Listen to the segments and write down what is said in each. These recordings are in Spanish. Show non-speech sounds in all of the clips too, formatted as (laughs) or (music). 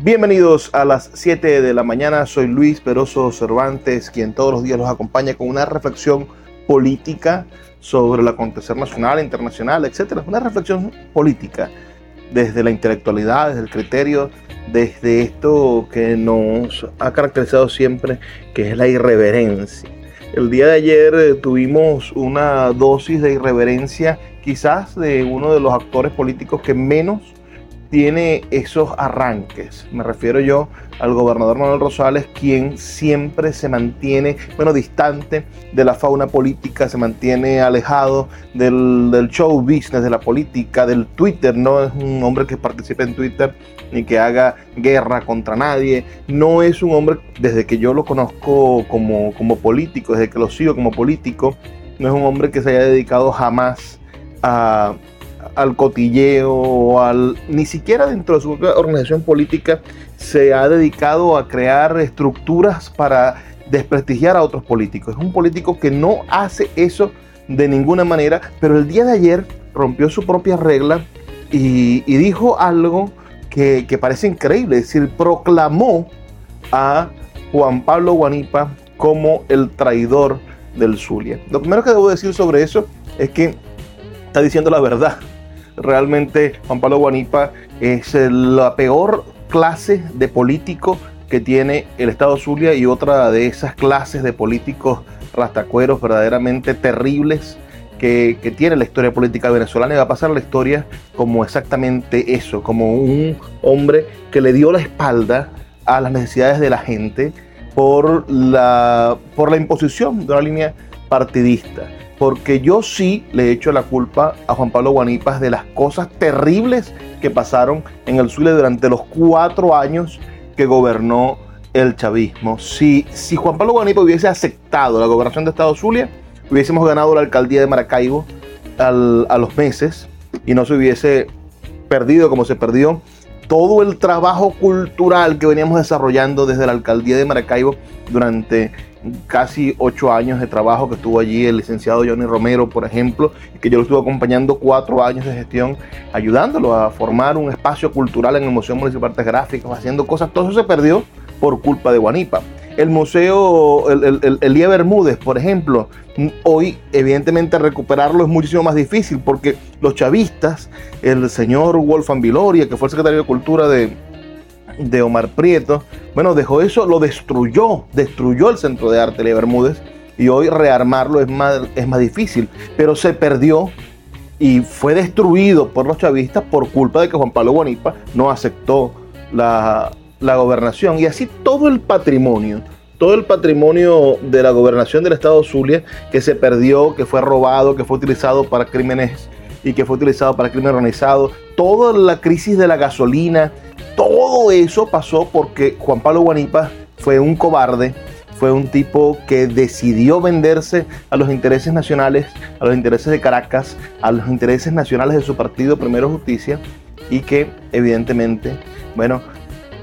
Bienvenidos a las 7 de la mañana, soy Luis Peroso Cervantes, quien todos los días los acompaña con una reflexión política sobre el acontecer nacional, internacional, etc. Una reflexión política desde la intelectualidad, desde el criterio, desde esto que nos ha caracterizado siempre, que es la irreverencia. El día de ayer eh, tuvimos una dosis de irreverencia quizás de uno de los actores políticos que menos tiene esos arranques. Me refiero yo al gobernador Manuel Rosales, quien siempre se mantiene, bueno, distante de la fauna política, se mantiene alejado del, show business, de la política, del Twitter. No es un hombre que participe en Twitter ni que haga guerra contra nadie. No es un hombre, desde que yo lo conozco como, como político, desde que lo sigo como político, no es un hombre que se haya dedicado jamás a al cotilleo al ni siquiera dentro de su organización política se ha dedicado a crear estructuras para desprestigiar a otros políticos. Es un político que no hace eso de ninguna manera, pero el día de ayer rompió su propia regla y, dijo algo que, parece increíble, es decir, proclamó a Juan Pablo Guanipa como el traidor del Zulia. Lo primero que debo decir sobre eso es que está diciendo la verdad realmente Juan Pablo Guanipa es la peor clase de político que tiene el Estado Zulia y otra de esas clases de políticos rastacueros verdaderamente terribles que, tiene la historia política venezolana y va a pasar la historia como exactamente eso, como un hombre que le dio la espalda a las necesidades de la gente por la, por la imposición de una línea partidista porque yo sí le echo la culpa a Juan Pablo Guanipas de las cosas terribles que pasaron en el Zulia durante los cuatro años que gobernó el chavismo. Si, si Juan Pablo Guanipas hubiese aceptado la gobernación de Estado Zulia, hubiésemos ganado la alcaldía de Maracaibo a los meses y no se hubiese perdido como se perdió todo el trabajo cultural que veníamos desarrollando desde la alcaldía de Maracaibo durante casi ocho años de trabajo que estuvo allí el licenciado Johnny Romero, por ejemplo, que yo lo estuve acompañando cuatro años de gestión, ayudándolo a formar un espacio cultural en el Museo Municipal de Artes Gráficas, haciendo cosas. Todo eso se perdió por culpa de Guanipa. El museo, el, el, Elía Bermúdez, por ejemplo, hoy evidentemente recuperarlo es muchísimo más difícil porque los chavistas, el señor Wolfgang Viloria, que fue el secretario de Cultura de, de Omar Prieto, bueno, dejó eso, lo destruyó, destruyó el Centro de Arte de Bermúdez y hoy rearmarlo es más, es más difícil, pero se perdió y fue destruido por los chavistas por culpa de que Juan Pablo Guanipa no aceptó la, la gobernación. Y así todo el patrimonio, todo el patrimonio de la gobernación del estado Zulia que se perdió, que fue robado, que fue utilizado para crímenes y que fue utilizado para crimen organizado, toda la crisis de la gasolina, eso pasó porque Juan Pablo Guanipa fue un cobarde, fue un tipo que decidió venderse a los intereses nacionales, a los intereses de Caracas, a los intereses nacionales de su partido Primero Justicia y que evidentemente, bueno,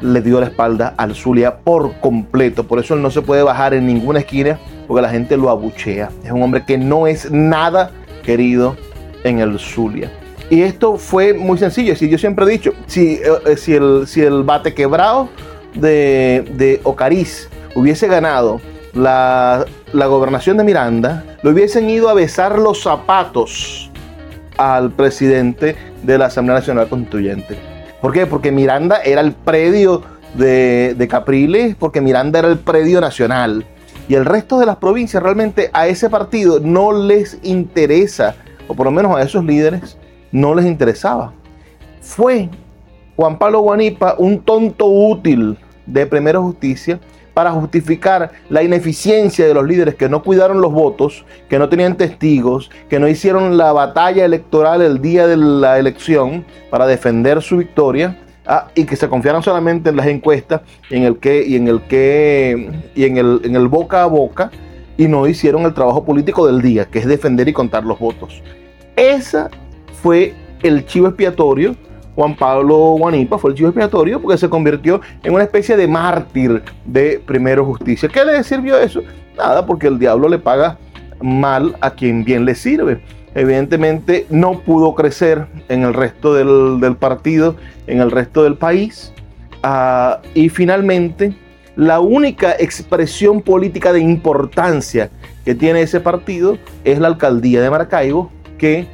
le dio la espalda al Zulia por completo. Por eso él no se puede bajar en ninguna esquina porque la gente lo abuchea. Es un hombre que no es nada querido en el Zulia. Y esto fue muy sencillo. Si yo siempre he dicho, si, eh, eh, si, el, si el bate quebrado de, de Ocariz hubiese ganado la, la, gobernación de Miranda, le hubiesen ido a besar los zapatos al presidente de la Asamblea Nacional Constituyente. ¿Por qué? Porque Miranda era el predio de, de Capriles, porque Miranda era el predio nacional. Y el resto de las provincias realmente a ese partido no les interesa, o por lo menos a esos líderes, no les interesaba. Fue Juan Pablo Guanipa un tonto útil de Primera Justicia para justificar la ineficiencia de los líderes que no cuidaron los votos, que no tenían testigos, que no hicieron la batalla electoral el día de la elección para defender su victoria. Ah, y que se confiaron solamente en las encuestas y en el que y en el que y en el, en el boca a boca y no hicieron el trabajo político del día, que es defender y contar los votos. Esa fue el chivo expiatorio. Juan Pablo Guanipa fue el chivo expiatorio porque se convirtió en una especie de mártir de Primero Justicia. ¿Qué le sirvió eso? Nada, porque el diablo le paga mal a quien bien le sirve. Evidentemente no pudo crecer en el resto del, partido, en el resto del país. Ah, y finalmente, la única expresión política de importancia que tiene ese partido es la alcaldía de Maracaibo, que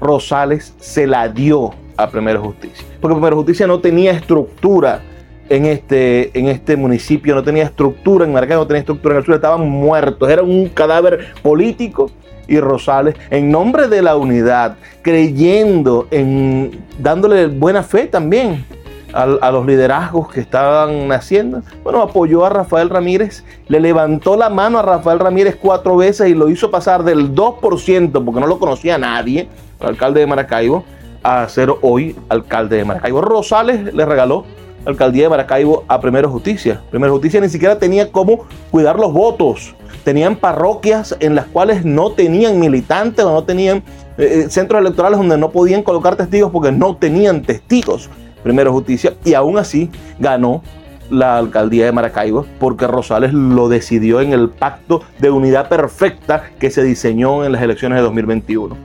Rosales se la dio a Primera Justicia. Porque Primera Justicia no tenía estructura en este, en este municipio, no tenía estructura en Maracaibo, no tenía estructura en el sur, estaban muertos, era un cadáver político y Rosales, en nombre de la unidad, creyendo en dándole buena fe también a, los liderazgos que estaban naciendo, bueno, apoyó a Rafael Ramírez, le levantó la mano a Rafael Ramírez cuatro veces y lo hizo pasar del 2%, porque no lo conocía nadie, el alcalde de Maracaibo, a ser hoy alcalde de Maracaibo. Rosales le regaló la alcaldía de Maracaibo a Primero Justicia. Primero Justicia ni siquiera tenía cómo cuidar los votos. Tenían parroquias en las cuales no tenían militantes o no tenían eh, eh, centros electorales donde no podían colocar testigos porque no tenían testigos. Primero Justicia y aún así ganó la alcaldía de Maracaibo porque Rosales lo decidió en el pacto de unidad perfecta que se diseñó en las elecciones de 2021.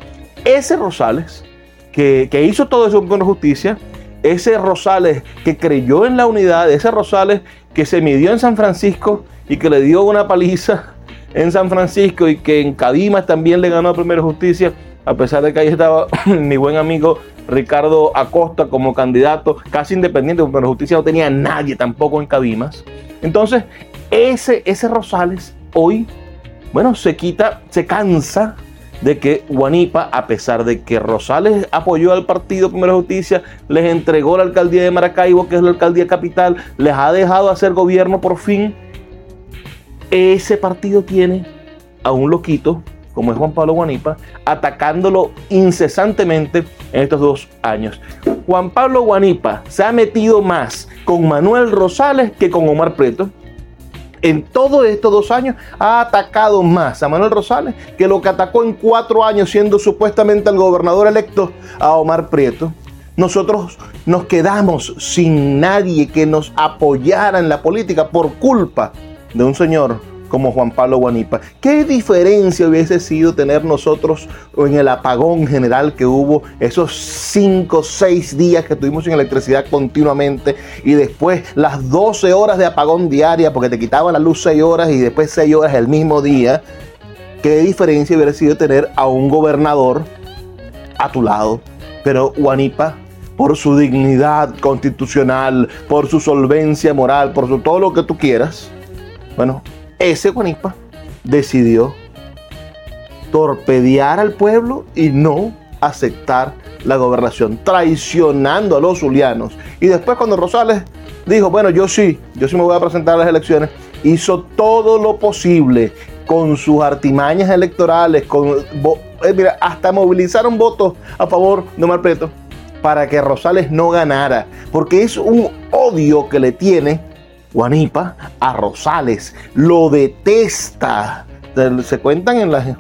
Ese Rosales que, hizo todo eso con justicia, ese Rosales que creyó en la unidad, ese Rosales que se midió en San Francisco y que le dio una paliza en San Francisco y que en Cadimas también le ganó a Primera Justicia, a pesar de que ahí estaba (laughs) mi buen amigo Ricardo Acosta como candidato casi independiente, porque la justicia no tenía nadie tampoco en Cadimas. Entonces, ese, ese Rosales hoy, bueno, se quita, se cansa de que Guanipa, a pesar de que Rosales apoyó al partido Primera Justicia, les entregó la alcaldía de Maracaibo, que es la alcaldía capital, les ha dejado hacer gobierno por fin, ese partido tiene a un loquito, como es Juan Pablo Guanipa, atacándolo incesantemente en estos dos años. Juan Pablo Guanipa se ha metido más con Manuel Rosales que con Omar Preto en todos estos dos años ha atacado más a Manuel Rosales que lo que atacó en cuatro años siendo supuestamente el gobernador electo a Omar Prieto. Nosotros nos quedamos sin nadie que nos apoyara en la política por culpa de un señor como Juan Pablo Guanipa. ¿Qué diferencia hubiese sido tener nosotros en el apagón general que hubo esos cinco, seis días que tuvimos sin electricidad continuamente y después las 12 horas de apagón diaria porque te quitaban la luz 6 horas y después 6 horas el mismo día? ¿Qué diferencia hubiera sido tener a un gobernador a tu lado? Pero Guanipa por su dignidad constitucional, por su solvencia moral, por su, todo lo que tú quieras, bueno, ese Guanipa decidió torpedear al pueblo y no aceptar la gobernación, traicionando a los zulianos. Y después cuando Rosales dijo, bueno, yo sí, yo sí me voy a presentar a las elecciones, hizo todo lo posible con sus artimañas electorales, con, eh, mira, hasta movilizaron votos a favor de Omar para que Rosales no ganara, porque es un odio que le tiene Guanipa a Rosales. Lo detesta. Se cuentan en,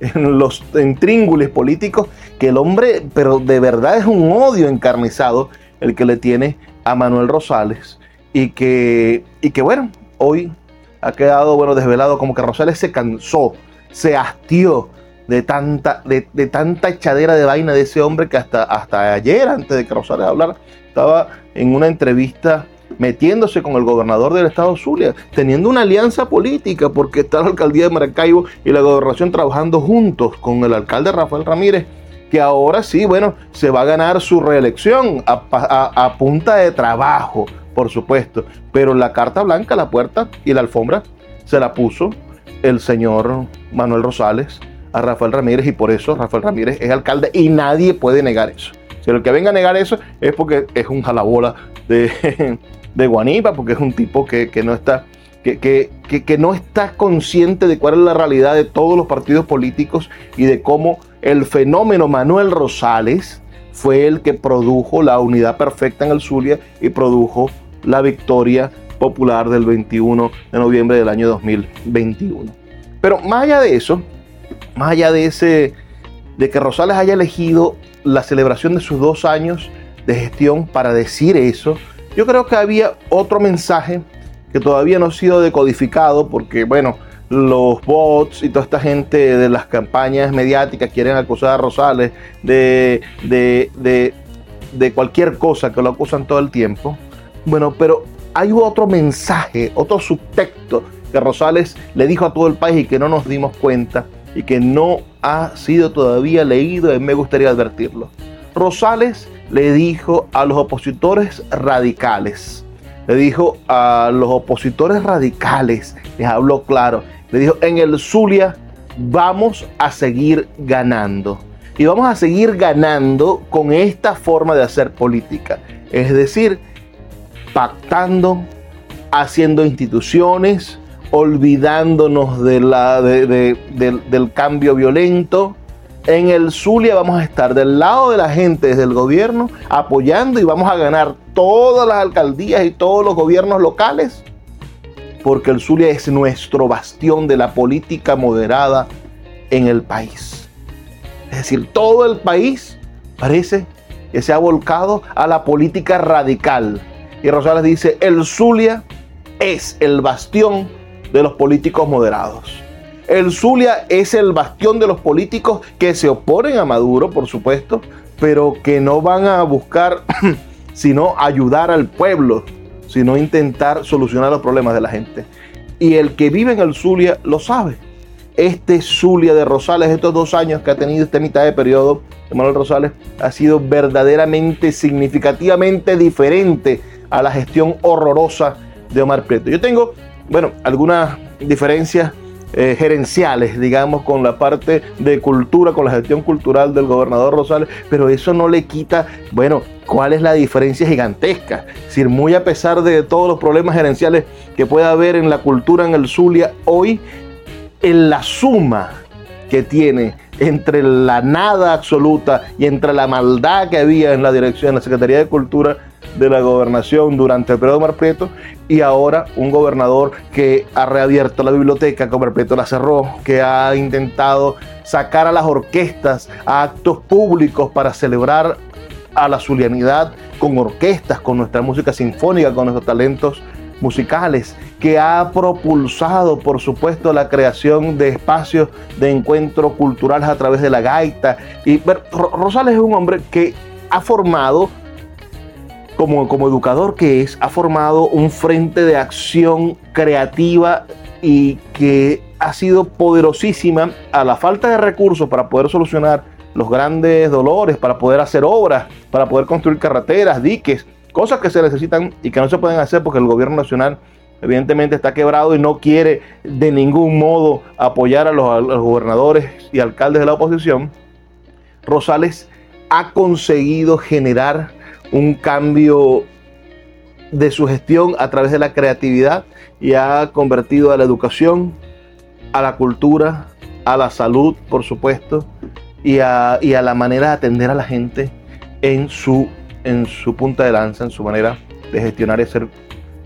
en los intríngules políticos que el hombre, pero de verdad es un odio encarnizado el que le tiene a Manuel Rosales. Y que, y que bueno, hoy ha quedado bueno desvelado como que Rosales se cansó, se hastió de tanta, de, tanta echadera de vaina de ese hombre que hasta, hasta ayer, antes de que Rosales hablara, estaba en una entrevista metiéndose con el gobernador del estado Zulia, teniendo una alianza política, porque está la alcaldía de Maracaibo y la gobernación trabajando juntos con el alcalde Rafael Ramírez, que ahora sí, bueno, se va a ganar su reelección a, punta de trabajo, por supuesto, pero la carta blanca, la puerta y la alfombra se la puso el señor Manuel Rosales a Rafael Ramírez y por eso Rafael Ramírez es alcalde y nadie puede negar eso. Si el que venga a negar eso es porque es un jalabola de, de Guanipa, porque es un tipo que, no está, que, que, no está consciente de cuál es la realidad de todos los partidos políticos y de cómo el fenómeno Manuel Rosales fue el que produjo la unidad perfecta en el Zulia y produjo la victoria popular del 21 de noviembre del año 2021. Pero más allá de eso, más allá de ese, de que Rosales haya elegido la celebración de sus dos años de gestión para decir eso, yo creo que había otro mensaje que todavía no ha sido decodificado porque, bueno, los bots y toda esta gente de las campañas mediáticas quieren acusar a Rosales de, de, cualquier cosa que lo acusan todo el tiempo. Bueno, pero hay otro mensaje, otro subtexto que Rosales le dijo a todo el país y que no nos dimos cuenta y que no ha sido todavía leído y me gustaría advertirlo. Rosales le dijo a los opositores radicales, le dijo a los opositores radicales, les habló claro, le dijo, en el Zulia vamos a seguir ganando. Y vamos a seguir ganando con esta forma de hacer política. Es decir, pactando, haciendo instituciones, olvidándonos de la, del cambio violento. En el Zulia vamos a estar del lado de la gente desde el gobierno, apoyando y vamos a ganar todas las alcaldías y todos los gobiernos locales, porque el Zulia es nuestro bastión de la política moderada en el país. Es decir, todo el país parece que se ha volcado a la política radical. Y Rosales dice, el Zulia es el bastión de los políticos moderados. El Zulia es el bastión de los políticos que se oponen a Maduro, por supuesto, pero que no van a buscar (clears throat) sino ayudar al pueblo, sino intentar solucionar los problemas de la gente. Y el que vive en el Zulia lo sabe. Este Zulia de Rosales, estos dos años que ha tenido esta mitad de periodo, Manuel Rosales, ha sido verdaderamente, significativamente diferente a la gestión horrorosa de Omar Prieto. Yo tengo bueno, algunas diferencias eh, gerenciales, digamos, con la parte de cultura, con la gestión cultural del gobernador Rosales, pero eso no le quita, bueno, cuál es la diferencia gigantesca. Es decir, muy a pesar de todos los problemas gerenciales que pueda haber en la cultura en el Zulia, hoy en la suma que tiene entre la nada absoluta y entre la maldad que había en la dirección, de la Secretaría de Cultura, de la gobernación durante el periodo de Prieto y ahora un gobernador que ha reabierto la biblioteca, que Omar Prieto la cerró, que ha intentado sacar a las orquestas a actos públicos para celebrar a la zulianidad con orquestas, con nuestra música sinfónica, con nuestros talentos musicales, que ha propulsado, por supuesto, la creación de espacios de encuentro culturales a través de la gaita. Y Rosales es un hombre que ha formado como, como educador que es, ha formado un frente de acción creativa y que ha sido poderosísima a la falta de recursos para poder solucionar los grandes dolores, para poder hacer obras, para poder construir carreteras, diques, cosas que se necesitan y que no se pueden hacer porque el gobierno nacional evidentemente está quebrado y no quiere de ningún modo apoyar a los, a los gobernadores y alcaldes de la oposición. Rosales ha conseguido generar un cambio de su gestión a través de la creatividad y ha convertido a la educación, a la cultura, a la salud, por supuesto, y a, la manera de atender a la gente en su, en su punta de lanza, en su manera de gestionar y hacer,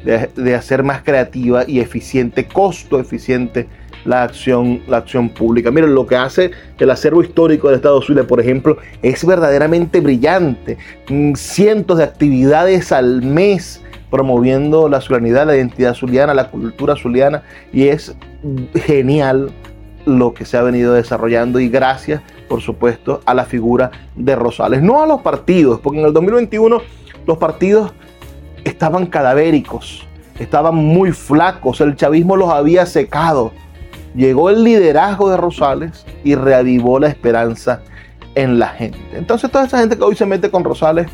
de hacer más creativa y eficiente, costo eficiente la acción, la acción pública. Miren, lo que hace el acervo histórico del Estado Zulia, por ejemplo, es verdaderamente brillante. Mm, cientos de actividades al mes promoviendo la zulianidad, la identidad zuliana, la cultura zuliana, y es genial lo que se ha venido desarrollando y gracias, por supuesto, a la figura de Rosales, no a los partidos, porque en el 2021 los partidos estaban cadavéricos, estaban muy flacos, el chavismo los había secado, llegó el liderazgo de Rosales y reavivó la esperanza en la gente. Entonces toda esa gente que hoy se mete con Rosales,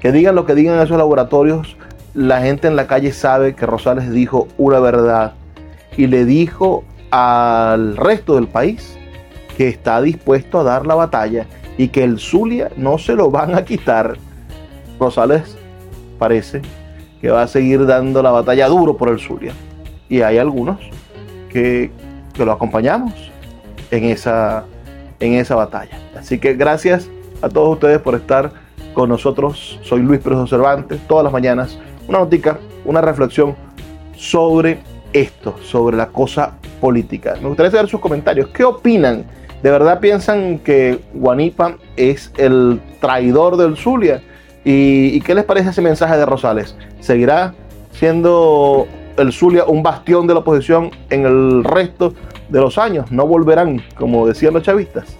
que digan lo que digan en esos laboratorios, la gente en la calle sabe que Rosales dijo una verdad y le dijo al resto del país que está dispuesto a dar la batalla y que el Zulia no se lo van a quitar. Rosales parece que va a seguir dando la batalla duro por el Zulia. Y hay algunos que que lo acompañamos en esa, en esa batalla. Así que gracias a todos ustedes por estar con nosotros. Soy Luis Pérez Cervantes, todas las mañanas, una notica, una reflexión sobre esto, sobre la cosa política. Me gustaría saber sus comentarios. ¿Qué opinan? ¿De verdad piensan que Guanipa es el traidor del Zulia? ¿Y, ¿Y, qué les parece ese mensaje de Rosales? ¿Seguirá siendo el Zulia un bastión de la oposición en el resto de los años. No volverán, como decían los chavistas.